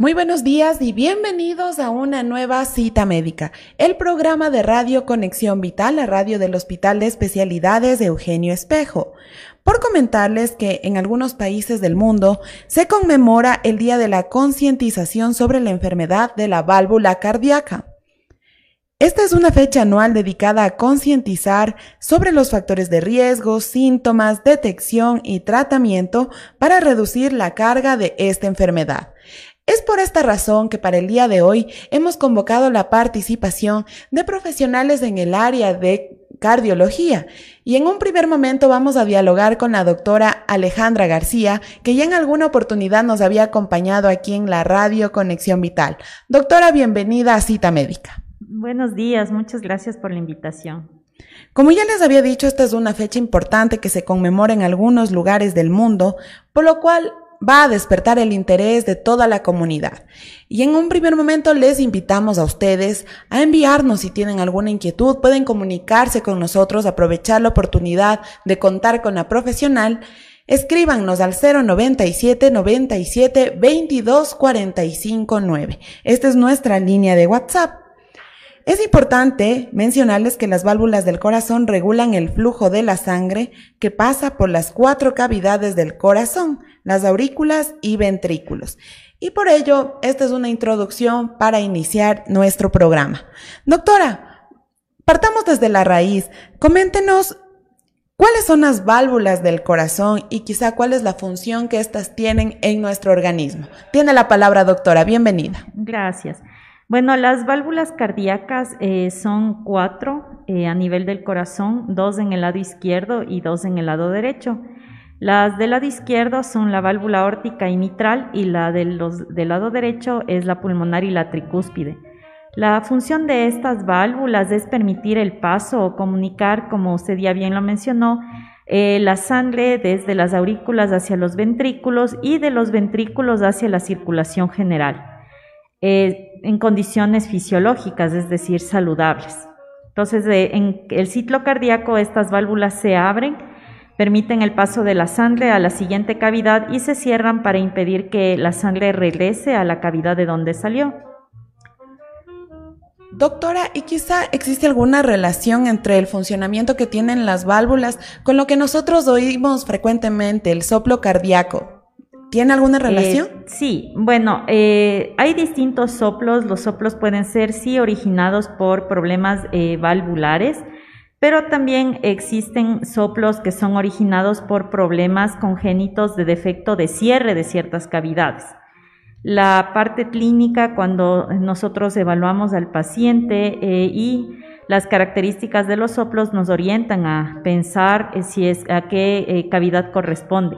Muy buenos días y bienvenidos a una nueva cita médica, el programa de Radio Conexión Vital, la radio del Hospital de Especialidades de Eugenio Espejo. Por comentarles que en algunos países del mundo se conmemora el Día de la Concientización sobre la enfermedad de la válvula cardíaca. Esta es una fecha anual dedicada a concientizar sobre los factores de riesgo, síntomas, detección y tratamiento para reducir la carga de esta enfermedad. Es por esta razón que para el día de hoy hemos convocado la participación de profesionales en el área de cardiología y en un primer momento vamos a dialogar con la doctora Alejandra García, que ya en alguna oportunidad nos había acompañado aquí en la radio Conexión Vital. Doctora, bienvenida a Cita Médica. Buenos días, muchas gracias por la invitación. Como ya les había dicho, esta es una fecha importante que se conmemora en algunos lugares del mundo, por lo cual va a despertar el interés de toda la comunidad. Y en un primer momento les invitamos a ustedes a enviarnos si tienen alguna inquietud, pueden comunicarse con nosotros, aprovechar la oportunidad de contar con la profesional. Escríbanos al 097 97 22 45 9. Esta es nuestra línea de WhatsApp. Es importante mencionarles que las válvulas del corazón regulan el flujo de la sangre que pasa por las cuatro cavidades del corazón, las aurículas y ventrículos. Y por ello, esta es una introducción para iniciar nuestro programa. Doctora, partamos desde la raíz. Coméntenos cuáles son las válvulas del corazón y quizá cuál es la función que éstas tienen en nuestro organismo. Tiene la palabra, doctora. Bienvenida. Gracias. Bueno, las válvulas cardíacas eh, son cuatro eh, a nivel del corazón, dos en el lado izquierdo y dos en el lado derecho. Las del lado izquierdo son la válvula órtica y mitral y la del lado derecho es la pulmonar y la tricúspide. La función de estas válvulas es permitir el paso o comunicar, como usted ya bien lo mencionó, eh, la sangre desde las aurículas hacia los ventrículos y de los ventrículos hacia la circulación general, en condiciones fisiológicas, es decir, saludables. Entonces, en el ciclo cardíaco estas válvulas se abren permiten el paso de la sangre a la siguiente cavidad y se cierran para impedir que la sangre regrese a la cavidad de donde salió. Doctora, ¿y quizá existe alguna relación entre el funcionamiento que tienen las válvulas con lo que nosotros oímos frecuentemente, el soplo cardíaco? ¿Tiene alguna eh, relación? sí, bueno, eh, hay distintos soplos. Los soplos pueden ser, sí, originados por problemas eh, valvulares pero también existen soplos que son originados por problemas congénitos de defecto de cierre de ciertas cavidades. La parte clínica, cuando nosotros evaluamos al paciente y las características de los soplos nos orientan a pensar si es a qué cavidad corresponde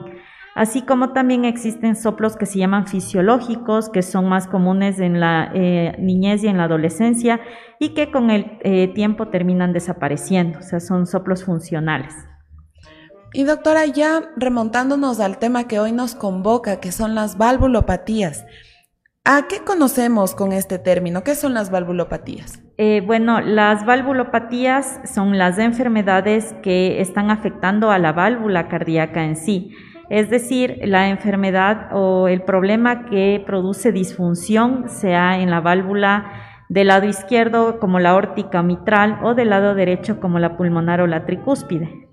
así como también existen soplos que se llaman fisiológicos, que son más comunes en la eh, niñez y en la adolescencia y que con el eh, tiempo terminan desapareciendo, o sea, son soplos funcionales. Y doctora, ya remontándonos al tema que hoy nos convoca, que son las valvulopatías, ¿a qué conocemos con este término? ¿Qué son las valvulopatías? Eh, bueno, las valvulopatías son las enfermedades que están afectando a la válvula cardíaca en sí es decir, la enfermedad o el problema que produce disfunción, sea en la válvula del lado izquierdo como la órtica mitral o del lado derecho como la pulmonar o la tricúspide.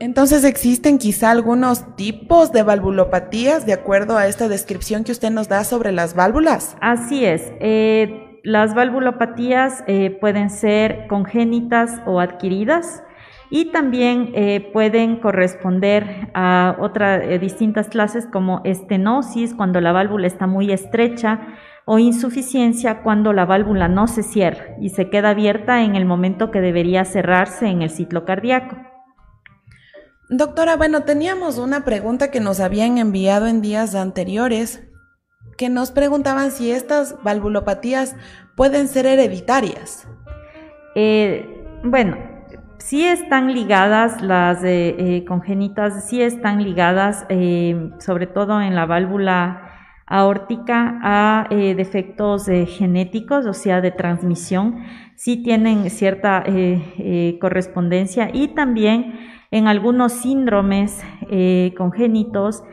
Entonces existen quizá algunos tipos de valvulopatías de acuerdo a esta descripción que usted nos da sobre las válvulas. Así es. Eh, las valvulopatías eh, pueden ser congénitas o adquiridas y también eh, pueden corresponder a otras eh, distintas clases como estenosis, cuando la válvula está muy estrecha, o insuficiencia cuando la válvula no se cierra y se queda abierta en el momento que debería cerrarse en el ciclo cardíaco. Doctora, bueno, teníamos una pregunta que nos habían enviado en días anteriores, que nos preguntaban si estas valvulopatías pueden ser hereditarias. Eh, bueno, sí están ligadas las eh, eh, congénitas, sí están ligadas sobre todo en la válvula aórtica a defectos genéticos, o sea, de transmisión, sí tienen cierta correspondencia y también en algunos síndromes congénitos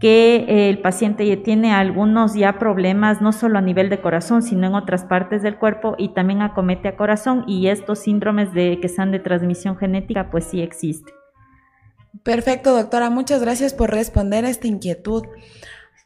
que eh, el paciente tiene algunos ya problemas, no solo a nivel de corazón, sino en otras partes del cuerpo y también acomete a corazón y estos síndromes de, que sean de transmisión genética, pues sí existen. Perfecto, doctora. Muchas gracias por responder a esta inquietud.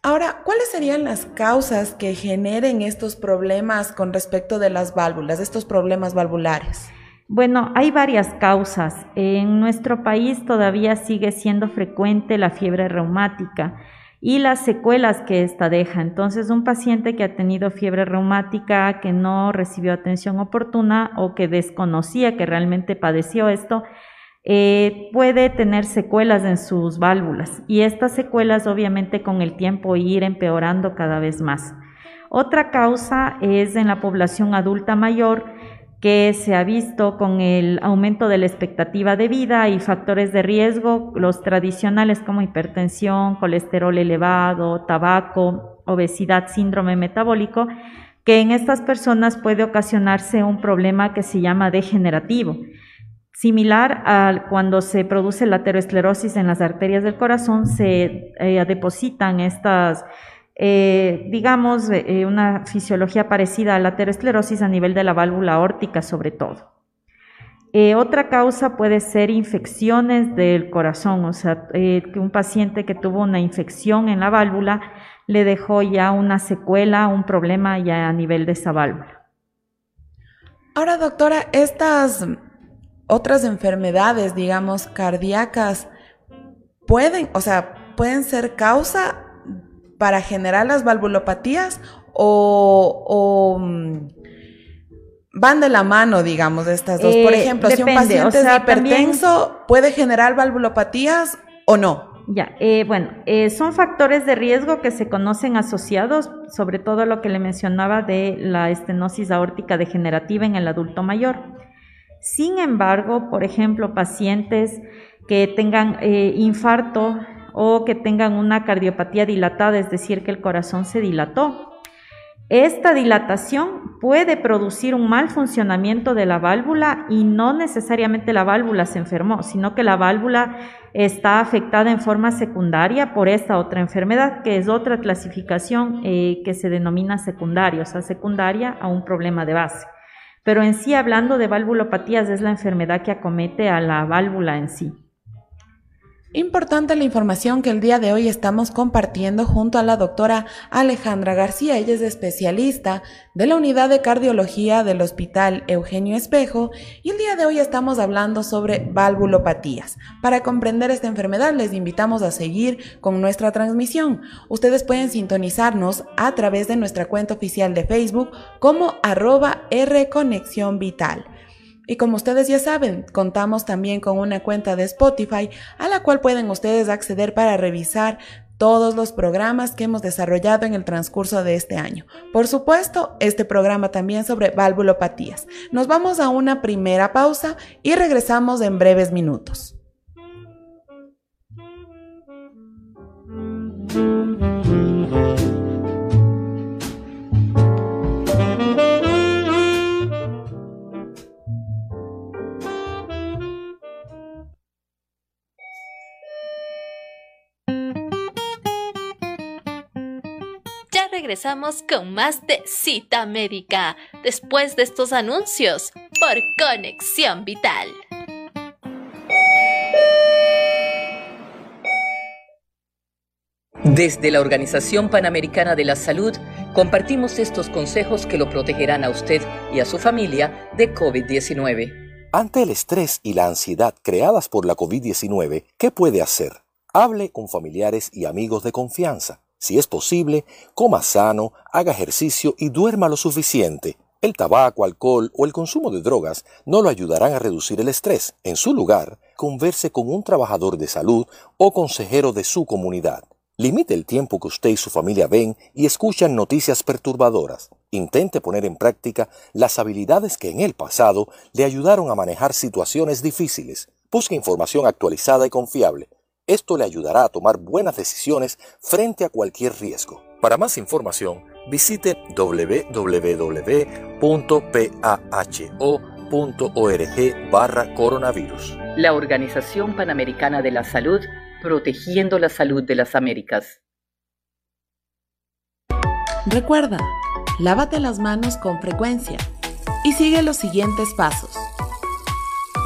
Ahora, ¿cuáles serían las causas que generen estos problemas con respecto de las válvulas, estos problemas valvulares? Bueno, hay varias causas. En nuestro país todavía sigue siendo frecuente la fiebre reumática y las secuelas que ésta deja. Entonces, un paciente que ha tenido fiebre reumática, que no recibió atención oportuna o que desconocía que realmente padeció esto, eh, puede tener secuelas en sus válvulas y estas secuelas obviamente con el tiempo ir empeorando cada vez más. Otra causa es en la población adulta mayor que se ha visto con el aumento de la expectativa de vida y factores de riesgo, los tradicionales como hipertensión, colesterol elevado, tabaco, obesidad, síndrome metabólico, que en estas personas puede ocasionarse un problema que se llama degenerativo, similar a cuando se produce la aterosclerosis en las arterias del corazón, se eh, depositan estas eh, digamos, eh, una fisiología parecida a la aterosclerosis a nivel de la válvula aórtica sobre todo. Eh, otra causa puede ser infecciones del corazón, o sea, que un paciente que tuvo una infección en la válvula le dejó ya una secuela, un problema ya a nivel de esa válvula. Ahora, doctora, estas otras enfermedades, digamos, cardíacas, pueden, o sea, pueden ser causa para generar las valvulopatías o, mm, van de la mano, digamos, estas dos? Por eh, ejemplo, si un paciente es hipertenso, ¿puede generar valvulopatías o no? Ya, eh, bueno, eh, son factores de riesgo que se conocen asociados, sobre todo lo que le mencionaba de la estenosis aórtica degenerativa en el adulto mayor. Sin embargo, por ejemplo, pacientes que tengan infarto o que tengan una cardiopatía dilatada, es decir, que el corazón se dilató. Esta dilatación puede producir un mal funcionamiento de la válvula y no necesariamente la válvula se enfermó, sino que la válvula está afectada en forma secundaria por esta otra enfermedad, que es otra clasificación eh, que se denomina secundaria, o sea, secundaria a un problema de base. Pero en sí, hablando de valvulopatías, es la enfermedad que acomete a la válvula en sí. Importante la información que el día de hoy estamos compartiendo junto a la doctora Alejandra García. Ella es especialista de la unidad de cardiología del Hospital Eugenio Espejo y el día de hoy estamos hablando sobre valvulopatías. Para comprender esta enfermedad les invitamos a seguir con nuestra transmisión. Ustedes pueden sintonizarnos a través de nuestra cuenta oficial de Facebook como arroba R Vital. Y como ustedes ya saben, contamos también con una cuenta de Spotify a la cual pueden ustedes acceder para revisar todos los programas que hemos desarrollado en el transcurso de este año. Por supuesto, este programa también sobre valvulopatías. Nos vamos a una primera pausa y regresamos en breves minutos. Regresamos con más de Cita Médica después de estos anuncios por Conexión Vital. Desde la Organización Panamericana de la Salud compartimos estos consejos que lo protegerán a usted y a su familia de COVID-19. Ante el estrés y la ansiedad creadas por la COVID-19, ¿qué puede hacer? Hable con familiares y amigos de confianza Si es posible, coma sano, haga ejercicio y duerma lo suficiente. El tabaco, alcohol o el consumo de drogas no lo ayudarán a reducir el estrés. En su lugar, converse con un trabajador de salud o consejero de su comunidad. Limite el tiempo que usted y su familia ven y escuchan noticias perturbadoras. Intente poner en práctica las habilidades que en el pasado le ayudaron a manejar situaciones difíciles. Busque información actualizada y confiable. Esto le ayudará a tomar buenas decisiones frente a cualquier riesgo. Para más información, visite www.paho.org barra coronavirus. La Organización Panamericana de la Salud protegiendo la salud de las Américas. Recuerda, lávate las manos con frecuencia y sigue los siguientes pasos.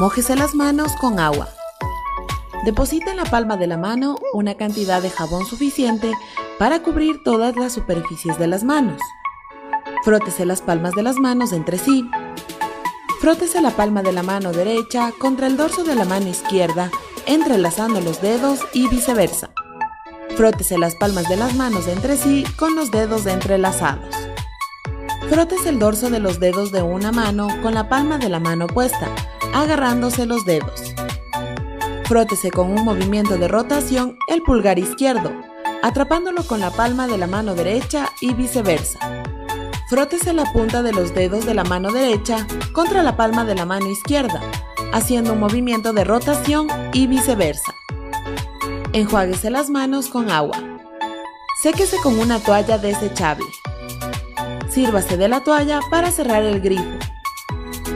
Mójese las manos con agua. Deposita en la palma de la mano una cantidad de jabón suficiente para cubrir todas las superficies de las manos. Frótese las palmas de las manos entre sí. Frótese la palma de la mano derecha contra el dorso de la mano izquierda entrelazando los dedos y viceversa. Frótese las palmas de las manos entre sí con los dedos entrelazados. Frótese el dorso de los dedos de una mano con la palma de la mano opuesta, agarrándose los dedos. Frótese con un movimiento de rotación el pulgar izquierdo, atrapándolo con la palma de la mano derecha y viceversa. Frótese la punta de los dedos de la mano derecha contra la palma de la mano izquierda, haciendo un movimiento de rotación y viceversa. Enjuáguese las manos con agua. Séquese con una toalla desechable. Sírvase de la toalla para cerrar el grifo.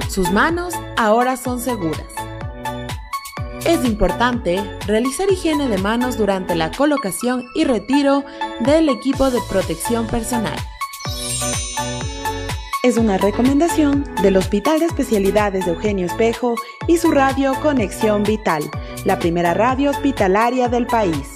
Sus manos ahora son seguras. Es importante realizar higiene de manos durante la colocación y retiro del equipo de protección personal es una recomendación del Hospital de Especialidades de Eugenio Espejo y su radio Conexión Vital, la primera radio hospitalaria del país.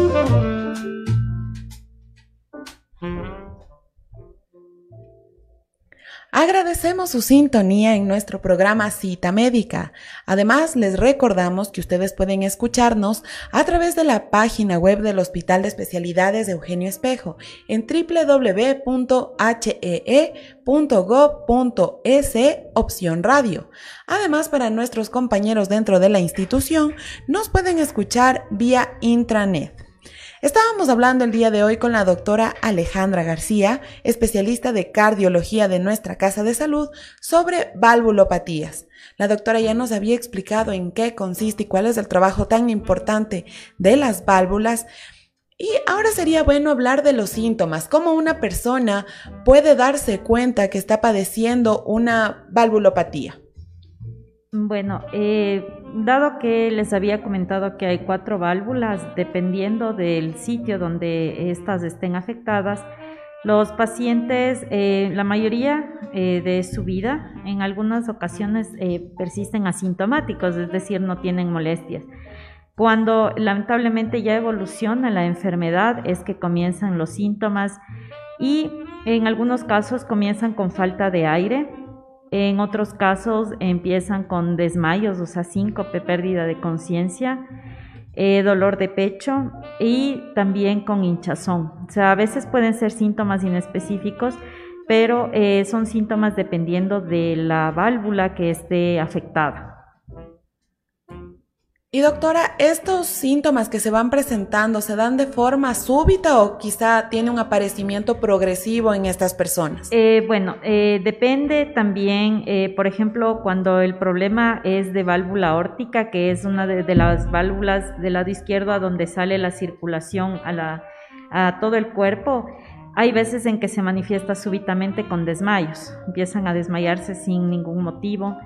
Agradecemos su sintonía en nuestro programa Cita Médica. Además, les recordamos que ustedes pueden escucharnos a través de la página web del Hospital de Especialidades de Eugenio Espejo en www.hee.gov.es opción radio. Además, para nuestros compañeros dentro de la institución, nos pueden escuchar vía intranet. Estábamos hablando el día de hoy con la doctora Alejandra García, especialista de cardiología de nuestra Casa de Salud, sobre valvulopatías. La doctora ya nos había explicado en qué consiste y cuál es el trabajo tan importante de las válvulas. Y ahora sería bueno hablar de los síntomas, cómo una persona puede darse cuenta que está padeciendo una valvulopatía. Bueno, eh, dado que les había comentado que hay cuatro válvulas, dependiendo del sitio donde estas estén afectadas, los pacientes, eh, la mayoría eh, de su vida, en algunas ocasiones persisten asintomáticos, es decir, no tienen molestias. Cuando lamentablemente ya evoluciona la enfermedad es que comienzan los síntomas y en algunos casos comienzan con falta de aire, en otros casos empiezan con desmayos, o sea, síncope, pérdida de conciencia, eh, dolor de pecho y también con hinchazón. O sea, a veces pueden ser síntomas inespecíficos, pero eh, son síntomas dependiendo de la válvula que esté afectada. Y doctora, ¿estos síntomas que se van presentando se dan de forma súbita o quizá tiene un aparecimiento progresivo en estas personas? Eh, bueno, eh, depende también, eh, por ejemplo, cuando el problema es de válvula órtica, que es una de, las válvulas del lado izquierdo a donde sale la circulación a, todo el cuerpo. Hay veces en que se manifiesta súbitamente con desmayos, empiezan a desmayarse sin ningún motivo.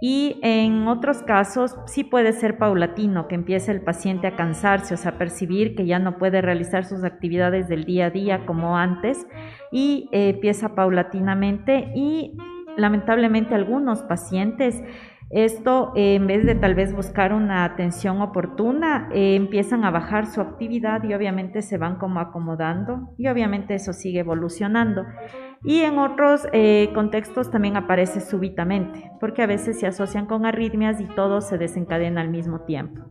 Y en otros casos sí puede ser paulatino, que empiece el paciente a cansarse, o sea, percibir que ya no puede realizar sus actividades del día a día como antes y eh, empieza paulatinamente y lamentablemente algunos pacientes esto, eh, en vez de tal vez buscar una atención oportuna, eh, empiezan a bajar su actividad y obviamente se van como acomodando y obviamente eso sigue evolucionando. Y en otros eh, contextos también aparece súbitamente, porque a veces se asocian con arritmias y todo se desencadena al mismo tiempo.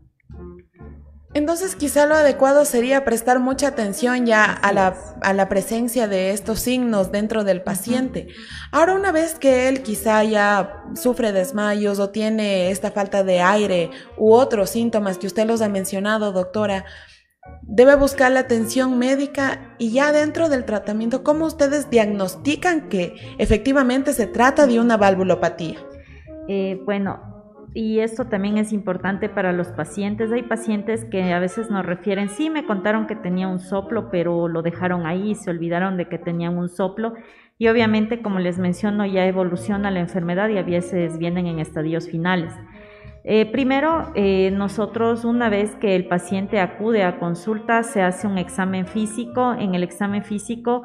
Entonces quizá lo adecuado sería prestar mucha atención ya a la, presencia de estos signos dentro del paciente. Ahora una vez que él quizá ya sufre desmayos o tiene esta falta de aire u otros síntomas que usted los ha mencionado, doctora, debe buscar la atención médica y ya dentro del tratamiento, ¿cómo ustedes diagnostican que efectivamente se trata de una valvulopatía? Eh, bueno, y esto también es importante para los pacientes. Hay pacientes que a veces nos refieren, sí, me contaron que tenía un soplo, pero lo dejaron ahí, se olvidaron de que tenían un soplo. Y obviamente, como les menciono, ya evoluciona la enfermedad y a veces vienen en estadios finales. Eh, primero, eh, nosotros una vez que el paciente acude a consulta, se hace un examen físico. En el examen físico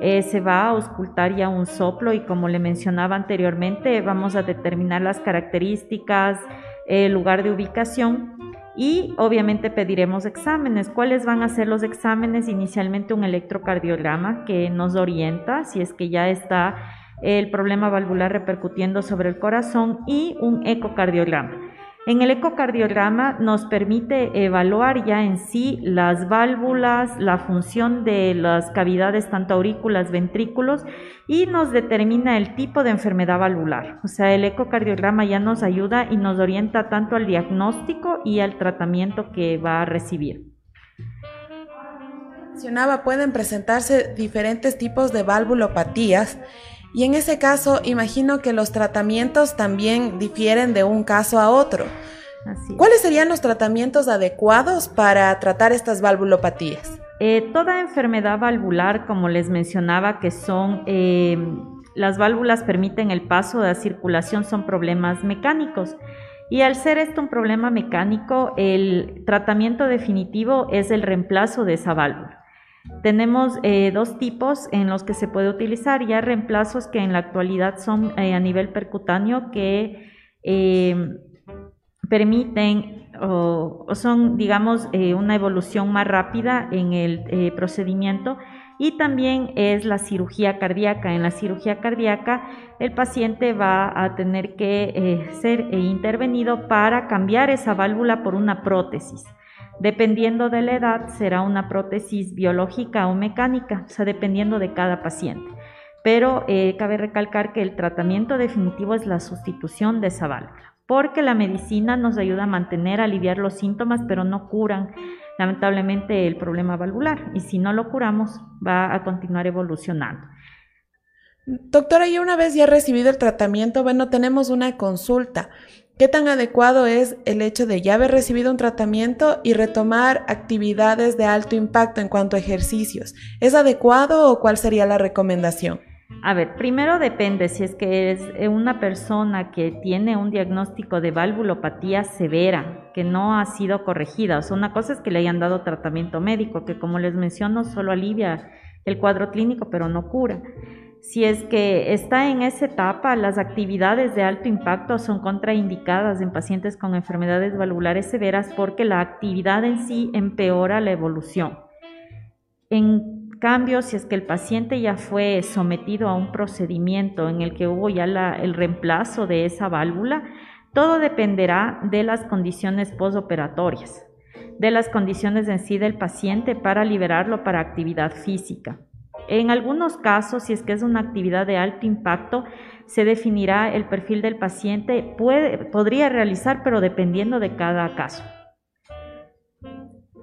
eh, se va a auscultar ya un soplo y como le mencionaba anteriormente, vamos a determinar las características, el lugar de ubicación y obviamente pediremos exámenes. ¿Cuáles van a ser los exámenes? Inicialmente un electrocardiograma que nos orienta si es que ya está el problema valvular repercutiendo sobre el corazón y un ecocardiograma. En el ecocardiograma nos permite evaluar ya en sí las válvulas, la función de las cavidades tanto aurículas, ventrículos y nos determina el tipo de enfermedad valvular. O sea, el ecocardiograma ya nos ayuda y nos orienta tanto al diagnóstico y al tratamiento que va a recibir. Mencionaba, pueden presentarse diferentes tipos de valvulopatías y en ese caso, imagino que los tratamientos también difieren de un caso a otro. ¿Cuáles serían los tratamientos adecuados para tratar estas valvulopatías? Eh, toda enfermedad valvular, como les mencionaba, que son eh, las válvulas permiten el paso de la circulación, son problemas mecánicos. Y al ser esto un problema mecánico, el tratamiento definitivo es el reemplazo de esa válvula. Tenemos eh, dos tipos en los que se puede utilizar, ya reemplazos que en la actualidad son eh, a nivel percutáneo que eh, permiten o, son, digamos, una evolución más rápida en el procedimiento y también es la cirugía cardíaca. En la cirugía cardíaca el paciente va a tener que ser intervenido para cambiar esa válvula por una prótesis. Dependiendo de la edad, será una prótesis biológica o mecánica, o sea, dependiendo de cada paciente. Pero eh, cabe recalcar que el tratamiento definitivo es la sustitución de esa válvula, porque la medicina nos ayuda a mantener, a aliviar los síntomas, pero no curan lamentablemente el problema valvular. Y si no lo curamos, va a continuar evolucionando. Doctora, y una vez ya recibido el tratamiento, bueno, tenemos una consulta. ¿Qué tan adecuado es el hecho de ya haber recibido un tratamiento y retomar actividades de alto impacto en cuanto a ejercicios? ¿Es adecuado o cuál sería la recomendación? A ver, primero depende si es que es una persona que tiene un diagnóstico de valvulopatía severa, que no ha sido corregida. O sea, una cosa es que le hayan dado tratamiento médico, que como les menciono, solo alivia el cuadro clínico, pero no cura. Si es que está en esa etapa, las actividades de alto impacto son contraindicadas en pacientes con enfermedades valvulares severas porque la actividad en sí empeora la evolución. En cambio, si es que el paciente ya fue sometido a un procedimiento en el que hubo ya el reemplazo de esa válvula, todo dependerá de las condiciones postoperatorias, de las condiciones en sí del paciente para liberarlo para actividad física. En algunos casos, si es que es una actividad de alto impacto, se definirá el perfil del paciente, puede, podría realizar, pero dependiendo de cada caso.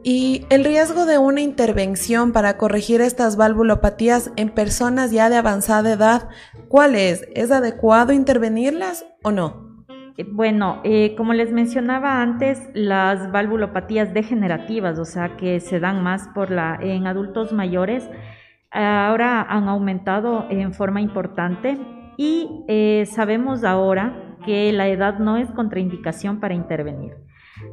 ¿Y el riesgo de una intervención para corregir estas valvulopatías en personas ya de avanzada edad, cuál es? ¿Es adecuado intervenirlas o no? Eh, bueno, eh, como les mencionaba antes, las valvulopatías degenerativas, o sea, que se dan más por la, en adultos mayores, ahora han aumentado en forma importante y eh, sabemos ahora que la edad no es contraindicación para intervenir.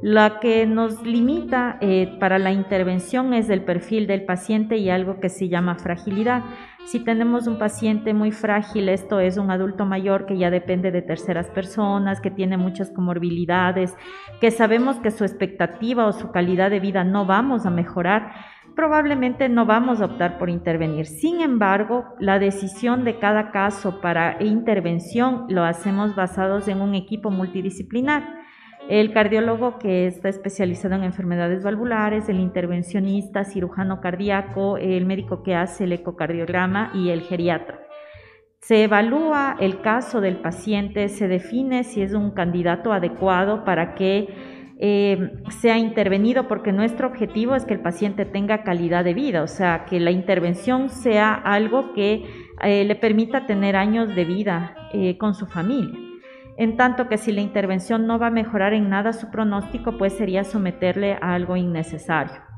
La que nos limita eh, para la intervención es el perfil del paciente y algo que se llama fragilidad. Si tenemos un paciente muy frágil, esto es un adulto mayor que ya depende de terceras personas, que tiene muchas comorbilidades, que sabemos que su expectativa o su calidad de vida no vamos a mejorar, probablemente no vamos a optar por intervenir. Sin embargo, la decisión de cada caso para intervención lo hacemos basados en un equipo multidisciplinar. El cardiólogo que está especializado en enfermedades valvulares, el intervencionista, cirujano cardíaco, el médico que hace el ecocardiograma y el geriatra. Se evalúa el caso del paciente, se define si es un candidato adecuado para que eh, sea intervenido porque nuestro objetivo es que el paciente tenga calidad de vida, o sea, que la intervención sea algo que eh, le permita tener años de vida eh, con su familia. En tanto que si la intervención no va a mejorar en nada su pronóstico, pues sería someterle a algo innecesario.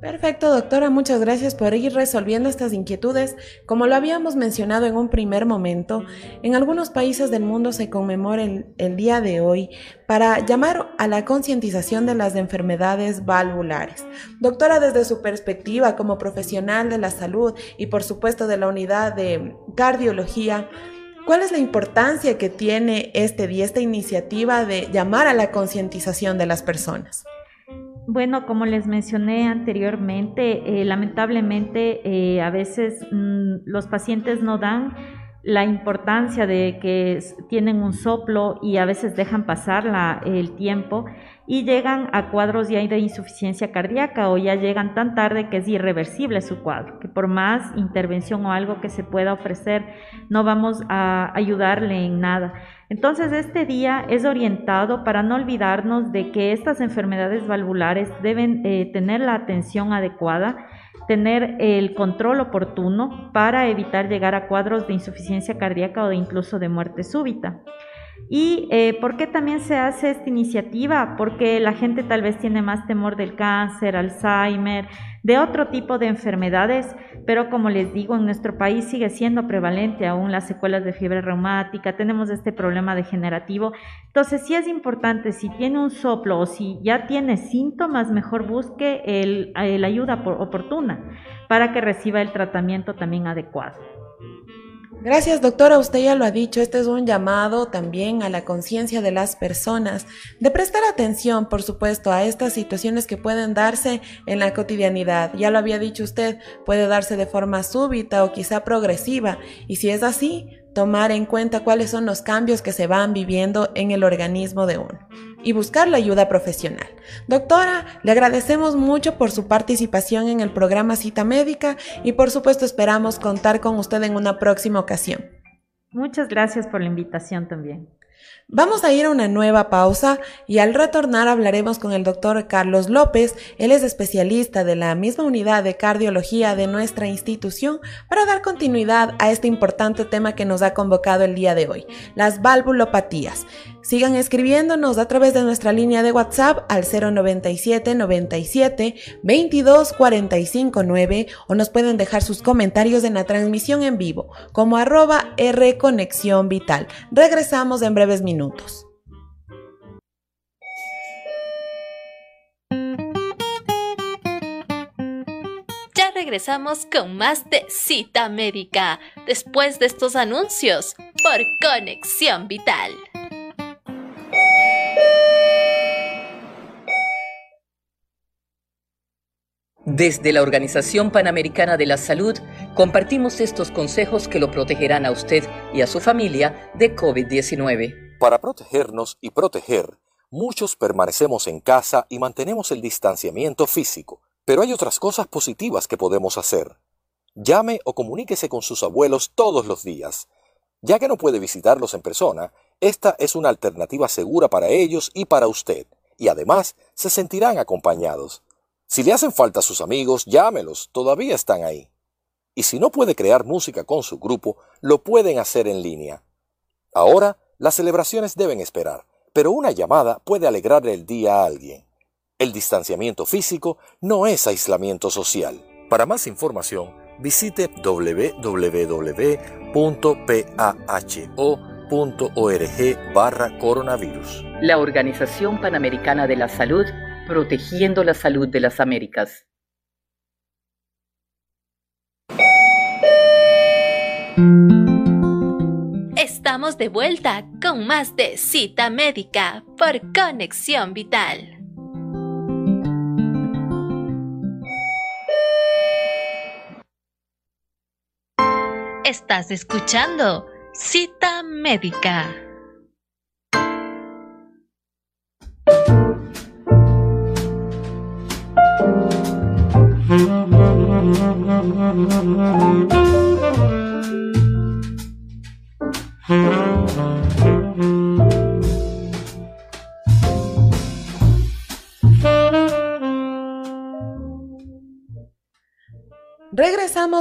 Perfecto, doctora. Muchas gracias por ir resolviendo estas inquietudes. Como lo habíamos mencionado en un primer momento, en algunos países del mundo se conmemora el, día de hoy para llamar a la concientización de las enfermedades valvulares. Doctora, desde su perspectiva como profesional de la salud y por supuesto de la unidad de cardiología, ¿Cuál es la importancia que tiene este día, esta iniciativa de llamar a la concientización de las personas? Bueno, como les mencioné anteriormente, eh, lamentablemente eh, a veces mm, los pacientes no dan la importancia de que tienen un soplo y a veces dejan pasar el tiempo y llegan a cuadros ya de insuficiencia cardíaca o ya llegan tan tarde que es irreversible su cuadro, que por más intervención o algo que se pueda ofrecer, no vamos a ayudarle en nada. Entonces, este día es orientado para no olvidarnos de que estas enfermedades valvulares deben eh, tener la atención adecuada, tener el control oportuno para evitar llegar a cuadros de insuficiencia cardíaca o de incluso de muerte súbita. ¿Y eh, por qué también se hace esta iniciativa? Porque la gente tal vez tiene más temor del cáncer, Alzheimer, de otro tipo de enfermedades, pero como les digo, en nuestro país sigue siendo prevalente aún las secuelas de fiebre reumática, tenemos este problema degenerativo. Entonces, sí es importante, si tiene un soplo o si ya tiene síntomas, mejor busque la ayuda oportuna para que reciba el tratamiento también adecuado. Gracias, doctora. Usted ya lo ha dicho, este es un llamado también a la conciencia de las personas, de prestar atención, por supuesto, a estas situaciones que pueden darse en la cotidianidad. Ya lo había dicho usted, puede darse de forma súbita o quizá progresiva, y si es así, tomar en cuenta cuáles son los cambios que se van viviendo en el organismo de uno y buscar la ayuda profesional. Doctora, le agradecemos mucho por su participación en el programa Cita Médica y por supuesto esperamos contar con usted en una próxima ocasión. Muchas gracias por la invitación también. Vamos a ir a una nueva pausa y al retornar hablaremos con el doctor Carlos López. Él es especialista de la misma unidad de cardiología de nuestra institución para dar continuidad a este importante tema que nos ha convocado el día de hoy, las valvulopatías. Sigan escribiéndonos a través de nuestra línea de WhatsApp al 097 97 22 45 9 o nos pueden dejar sus comentarios en la transmisión en vivo como arroba R Conexión Vital. Regresamos en breves minutos. Ya regresamos con más de Cita Médica después de estos anuncios por Conexión Vital. Desde la Organización Panamericana de la Salud, compartimos estos consejos que lo protegerán a usted y a su familia de COVID-19. Para protegernos y proteger, muchos permanecemos en casa y mantenemos el distanciamiento físico, pero hay otras cosas positivas que podemos hacer. Llame o comuníquese con sus abuelos todos los días. Ya que no puede visitarlos en persona, esta es una alternativa segura para ellos y para usted, y además se sentirán acompañados. Si le hacen falta a sus amigos, llámelos, todavía están ahí. Y si no puede crear música con su grupo, lo pueden hacer en línea. Ahora, las celebraciones deben esperar, pero una llamada puede alegrarle el día a alguien. El distanciamiento físico no es aislamiento social. Para más información, visite www.paho.org barra coronavirus. La Organización Panamericana de la Salud, protegiendo la salud de las Américas. Estamos de vuelta con más de cita médica por Conexión Vital. Estás escuchando Cita Médica. Mm-hmm.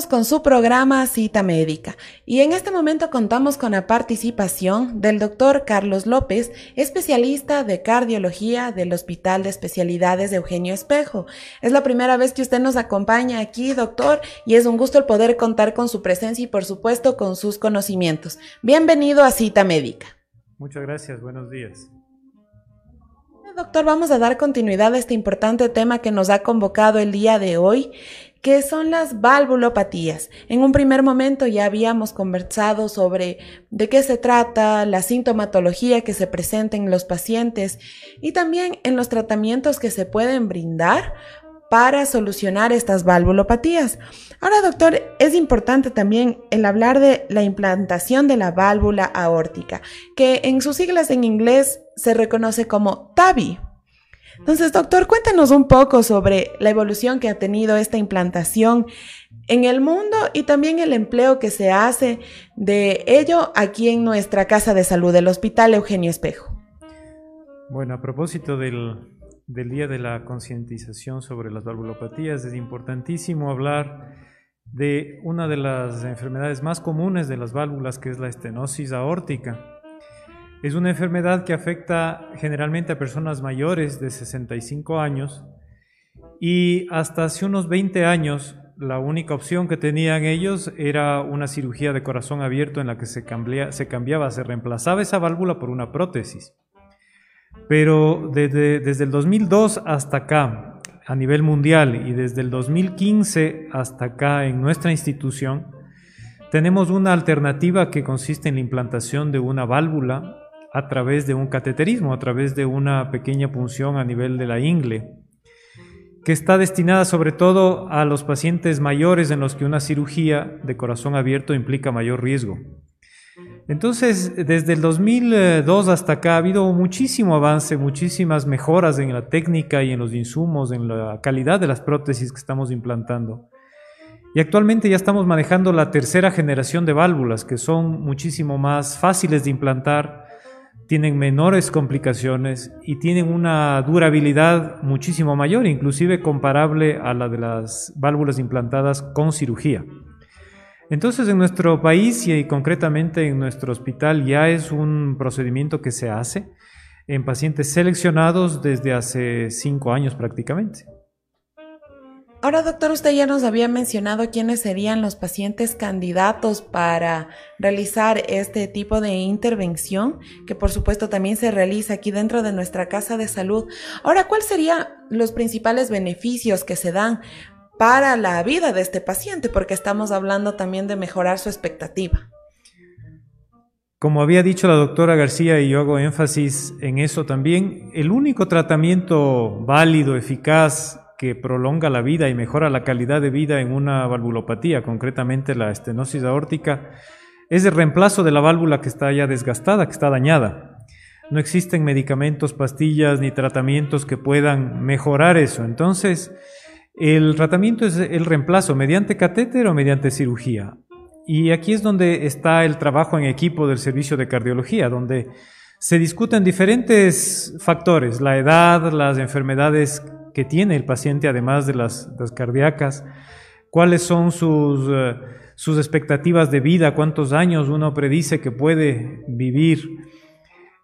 Con su programa Cita Médica y en este momento contamos con la participación del doctor Carlos López, especialista de cardiología del Hospital de Especialidades de Eugenio Espejo. Es la primera vez que usted nos acompaña aquí, doctor, y es un gusto el poder contar con su presencia y por supuesto con sus conocimientos. Bienvenido a Cita Médica. Muchas gracias, buenos días. Doctor, vamos a dar continuidad a este importante tema que nos ha convocado el día de hoy ¿Qué son las valvulopatías? En un primer momento ya habíamos conversado sobre de qué se trata, la sintomatología que se presenta en los pacientes y también en los tratamientos que se pueden brindar para solucionar estas valvulopatías. Ahora, doctor, es importante también el hablar de la implantación de la válvula aórtica, que en sus siglas en inglés se reconoce como TAVI. Entonces, doctor, cuéntenos un poco sobre la evolución que ha tenido esta implantación en el mundo y también el empleo que se hace de ello aquí en nuestra casa de salud, el Hospital Eugenio Espejo. Bueno, a propósito del, del Día de la Concientización sobre las valvulopatías, es importantísimo hablar de una de las enfermedades más comunes de las válvulas, que es la estenosis aórtica. Es una enfermedad que afecta generalmente a personas mayores de 65 años y hasta hace unos 20 años la única opción que tenían ellos era una cirugía de corazón abierto en la que se, se cambiaba, se reemplazaba esa válvula por una prótesis. Pero desde, desde el 2002 hasta acá, a nivel mundial, y desde el 2015 hasta acá en nuestra institución, tenemos una alternativa que consiste en la implantación de una válvula a través de un cateterismo, a través de una pequeña punción a nivel de la ingle, que está destinada sobre todo a los pacientes mayores en los que una cirugía de corazón abierto implica mayor riesgo. Entonces, desde el 2002 hasta acá ha habido muchísimo avance, muchísimas mejoras en la técnica y en los insumos, en la calidad de las prótesis que estamos implantando. Y actualmente ya estamos manejando la tercera generación de válvulas, que son muchísimo más fáciles de implantar, tienen menores complicaciones y tienen una durabilidad muchísimo mayor, inclusive comparable a la de las válvulas implantadas con cirugía. Entonces en nuestro país y concretamente en nuestro hospital ya es un procedimiento que se hace en pacientes seleccionados desde hace cinco años prácticamente. Ahora, doctor, usted ya nos había mencionado quiénes serían los pacientes candidatos para realizar este tipo de intervención, que por supuesto también se realiza aquí dentro de nuestra casa de salud. Ahora, ¿cuáles serían los principales beneficios que se dan para la vida de este paciente? Porque estamos hablando también de mejorar su expectativa. Como había dicho la doctora García, y yo hago énfasis en eso también, el único tratamiento válido, eficaz, que prolonga la vida y mejora la calidad de vida en una valvulopatía, concretamente la estenosis aórtica, es el reemplazo de la válvula que está ya desgastada, que está dañada. No existen medicamentos, pastillas ni tratamientos que puedan mejorar eso. Entonces, el tratamiento es el reemplazo mediante catéter o mediante cirugía. Y aquí es donde está el trabajo en equipo del servicio de cardiología, donde se discuten diferentes factores, la edad, las enfermedades que tiene el paciente, además de las, cardíacas, cuáles son sus, eh, sus expectativas de vida, cuántos años uno predice que puede vivir,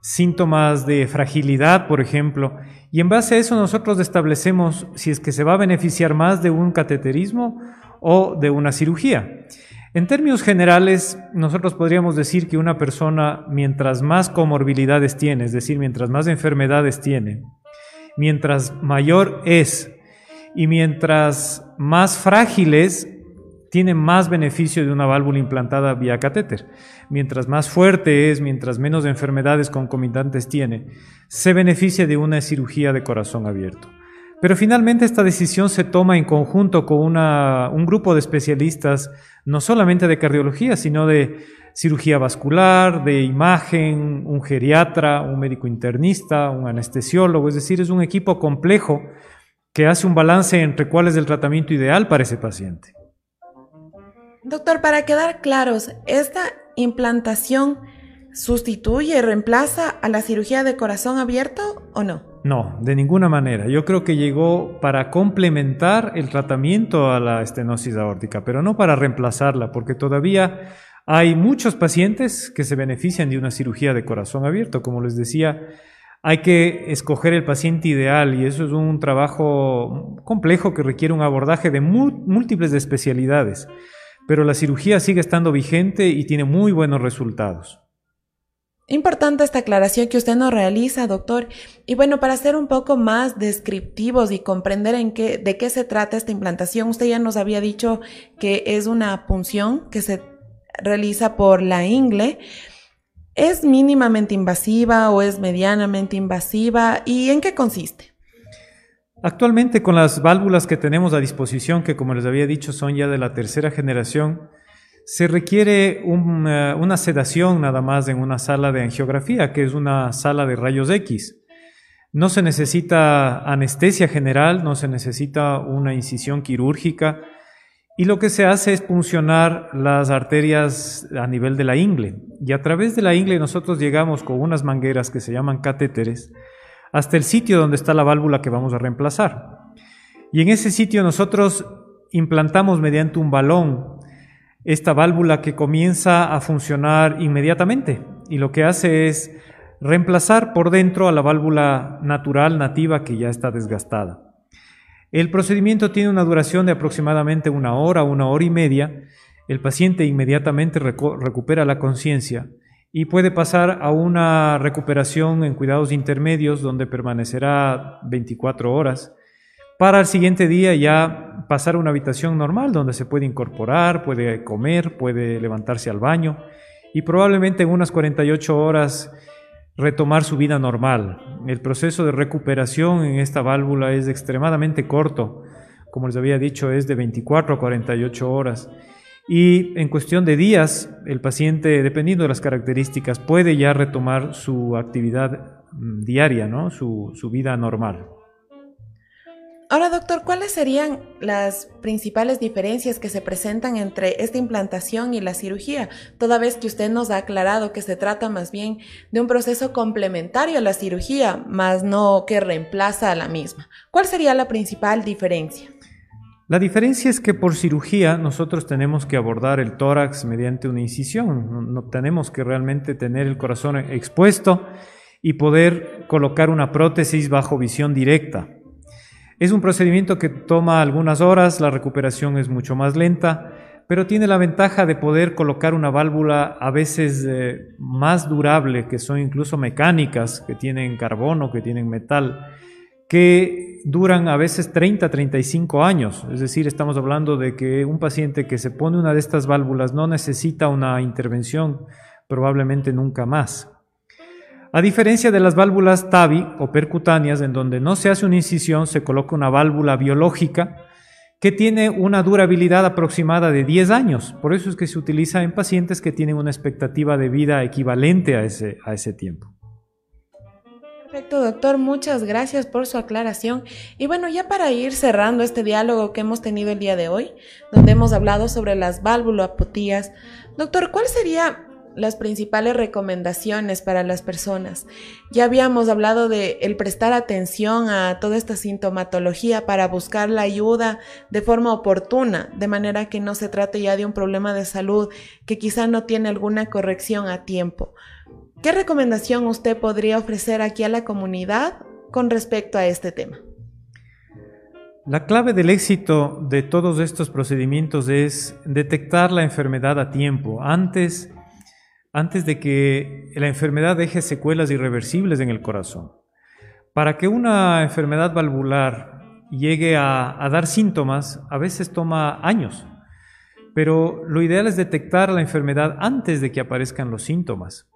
síntomas de fragilidad, por ejemplo, y en base a eso nosotros establecemos si es que se va a beneficiar más de un cateterismo o de una cirugía. En términos generales, nosotros podríamos decir que una persona, mientras más comorbilidades tiene, es decir, mientras más enfermedades tiene, mientras mayor es y mientras más frágil es, tiene más beneficio de una válvula implantada vía catéter. Mientras más fuerte es, mientras menos enfermedades concomitantes tiene, se beneficia de una cirugía de corazón abierto. Pero finalmente esta decisión se toma en conjunto con un grupo de especialistas, no solamente de cardiología, sino de cirugía vascular, de imagen, un geriatra, un médico internista, un anestesiólogo, es decir, es un equipo complejo que hace un balance entre cuál es el tratamiento ideal para ese paciente. Doctor, para quedar claros, ¿esta implantación sustituye, reemplaza a la cirugía de corazón abierto o no? No, de ninguna manera. Yo creo que llegó para complementar el tratamiento a la estenosis aórtica, pero no para reemplazarla, porque todavía hay muchos pacientes que se benefician de una cirugía de corazón abierto. Como les decía, hay que escoger el paciente ideal y eso es un trabajo complejo que requiere un abordaje de múltiples especialidades, pero la cirugía sigue estando vigente y tiene muy buenos resultados. Importante esta aclaración que usted nos realiza, doctor. Y bueno, para ser un poco más descriptivos y comprender en qué, de qué se trata esta implantación, usted ya nos había dicho que es una punción que se realiza por la ingle. ¿Es mínimamente invasiva o es medianamente invasiva? ¿Y en qué consiste? Actualmente con las válvulas que tenemos a disposición, que como les había dicho son ya de la tercera generación, se requiere eh, una sedación nada más en una sala de angiografía, que es una sala de rayos X. No se necesita anestesia general, no se necesita una incisión quirúrgica y lo que se hace es puncionar las arterias a nivel de la ingle. Y a través de la ingle nosotros llegamos con unas mangueras que se llaman catéteres hasta el sitio donde está la válvula que vamos a reemplazar. Y en ese sitio nosotros implantamos mediante un balón esta válvula que comienza a funcionar inmediatamente y lo que hace es reemplazar por dentro a la válvula natural nativa que ya está desgastada. El procedimiento tiene una duración de aproximadamente una hora, una hora y media. El paciente inmediatamente recupera la conciencia y puede pasar a una recuperación en cuidados intermedios donde permanecerá 24 horas para el siguiente día ya pasar a una habitación normal donde se puede incorporar, puede comer, puede levantarse al baño y probablemente en unas 48 horas retomar su vida normal. El proceso de recuperación en esta válvula es extremadamente corto, como les había dicho, es de 24 a 48 horas. Y en cuestión de días, el paciente, dependiendo de las características, puede ya retomar su actividad mm, diaria, ¿no? su, su vida normal. Ahora, doctor, ¿cuáles serían las principales diferencias que se presentan entre esta implantación y la cirugía? Toda vez que usted nos ha aclarado que se trata más bien de un proceso complementario a la cirugía, más no que reemplaza a la misma. ¿Cuál sería la principal diferencia? La diferencia es que por cirugía nosotros tenemos que abordar el tórax mediante una incisión, no tenemos que realmente tener el corazón expuesto y poder colocar una prótesis bajo visión directa. Es un procedimiento que toma algunas horas, la recuperación es mucho más lenta, pero tiene la ventaja de poder colocar una válvula a veces eh, más durable, que son incluso mecánicas, que tienen carbono, que tienen metal, que duran a veces 30, 35 años. Es decir, estamos hablando de que un paciente que se pone una de estas válvulas no necesita una intervención probablemente nunca más. A diferencia de las válvulas TAVI o percutáneas, en donde no se hace una incisión, se coloca una válvula biológica que tiene una durabilidad aproximada de 10 años. Por eso es que se utiliza en pacientes que tienen una expectativa de vida equivalente a ese, a ese tiempo. Perfecto, doctor. Muchas gracias por su aclaración. Y bueno, ya para ir cerrando este diálogo que hemos tenido el día de hoy, donde hemos hablado sobre las válvulopatías, doctor, ¿cuál sería las principales recomendaciones para las personas. Ya habíamos hablado de el prestar atención a toda esta sintomatología para buscar la ayuda de forma oportuna, de manera que no se trate ya de un problema de salud que quizá no tiene alguna corrección a tiempo. ¿Qué recomendación usted podría ofrecer aquí a la comunidad con respecto a este tema? La clave del éxito de todos estos procedimientos es detectar la enfermedad a tiempo, antes, antes de que la enfermedad deje secuelas irreversibles en el corazón. Para que una enfermedad valvular llegue a, dar síntomas, a veces toma años, pero lo ideal es detectar la enfermedad antes de que aparezcan los síntomas.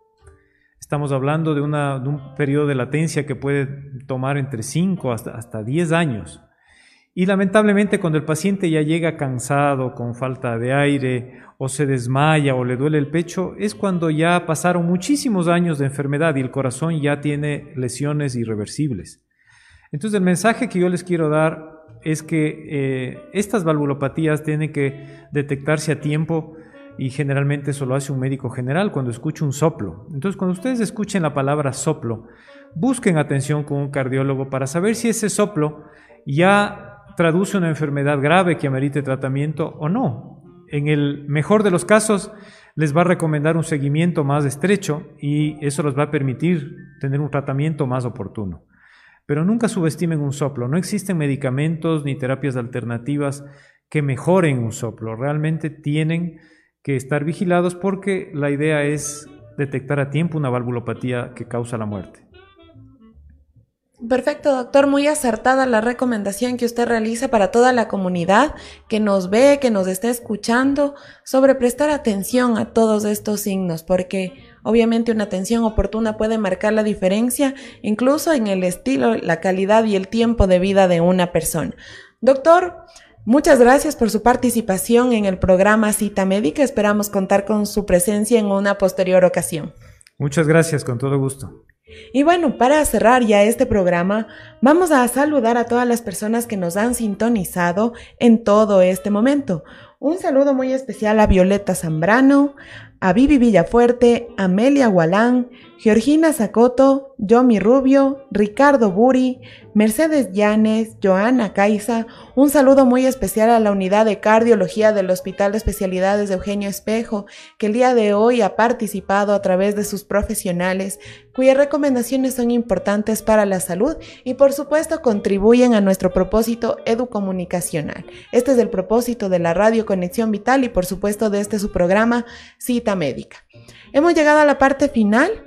Estamos hablando de, un periodo de latencia que puede tomar entre 5 hasta, hasta 10 años. Y lamentablemente cuando el paciente ya llega cansado, con falta de aire, o se desmaya o le duele el pecho, es cuando ya pasaron muchísimos años de enfermedad y el corazón ya tiene lesiones irreversibles. Entonces el mensaje que yo les quiero dar es que eh, estas valvulopatías tienen que detectarse a tiempo y generalmente eso lo hace un médico general cuando escucha un soplo. Entonces, cuando ustedes escuchen la palabra soplo, busquen atención con un cardiólogo para saber si ese soplo ya traduce una enfermedad grave que amerite tratamiento o no. En el mejor de los casos, les va a recomendar un seguimiento más estrecho y eso les va a permitir tener un tratamiento más oportuno. Pero nunca subestimen un soplo. No existen medicamentos ni terapias alternativas que mejoren un soplo. Realmente tienen que estar vigilados porque la idea es detectar a tiempo una valvulopatía que causa la muerte. Perfecto, doctor. Muy acertada la recomendación que usted realiza para toda la comunidad que nos ve, que nos está escuchando, sobre prestar atención a todos estos signos, porque obviamente una atención oportuna puede marcar la diferencia, incluso en el estilo, la calidad y el tiempo de vida de una persona. Doctor, Muchas gracias por su participación en el programa Cita Médica. Esperamos contar con su presencia en una posterior ocasión. Muchas gracias, con todo gusto. Y bueno, para cerrar ya este programa, vamos a saludar a todas las personas que nos han sintonizado en todo este momento. Un saludo muy especial a Violeta Zambrano, a Vivi Villafuerte, Amelia Gualán, Georgina Zacoto, Yomi Rubio, Ricardo Buri, Mercedes Llanes, Joana Caiza, un saludo muy especial a la unidad de cardiología del Hospital de Especialidades de Eugenio Espejo, que el día de hoy ha participado a través de sus profesionales, cuyas recomendaciones son importantes para la salud y por supuesto contribuyen a nuestro propósito educomunicacional. Este es el propósito de la Radio Conexión Vital y por supuesto de este su programa Cita Médica. Hemos llegado a la parte final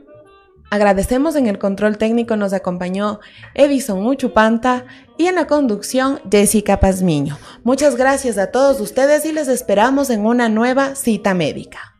Agradecemos en el control técnico nos acompañó Edison Uchupanta y en la conducción Jessica Pazmiño. Muchas gracias a todos ustedes y les esperamos en una nueva cita médica.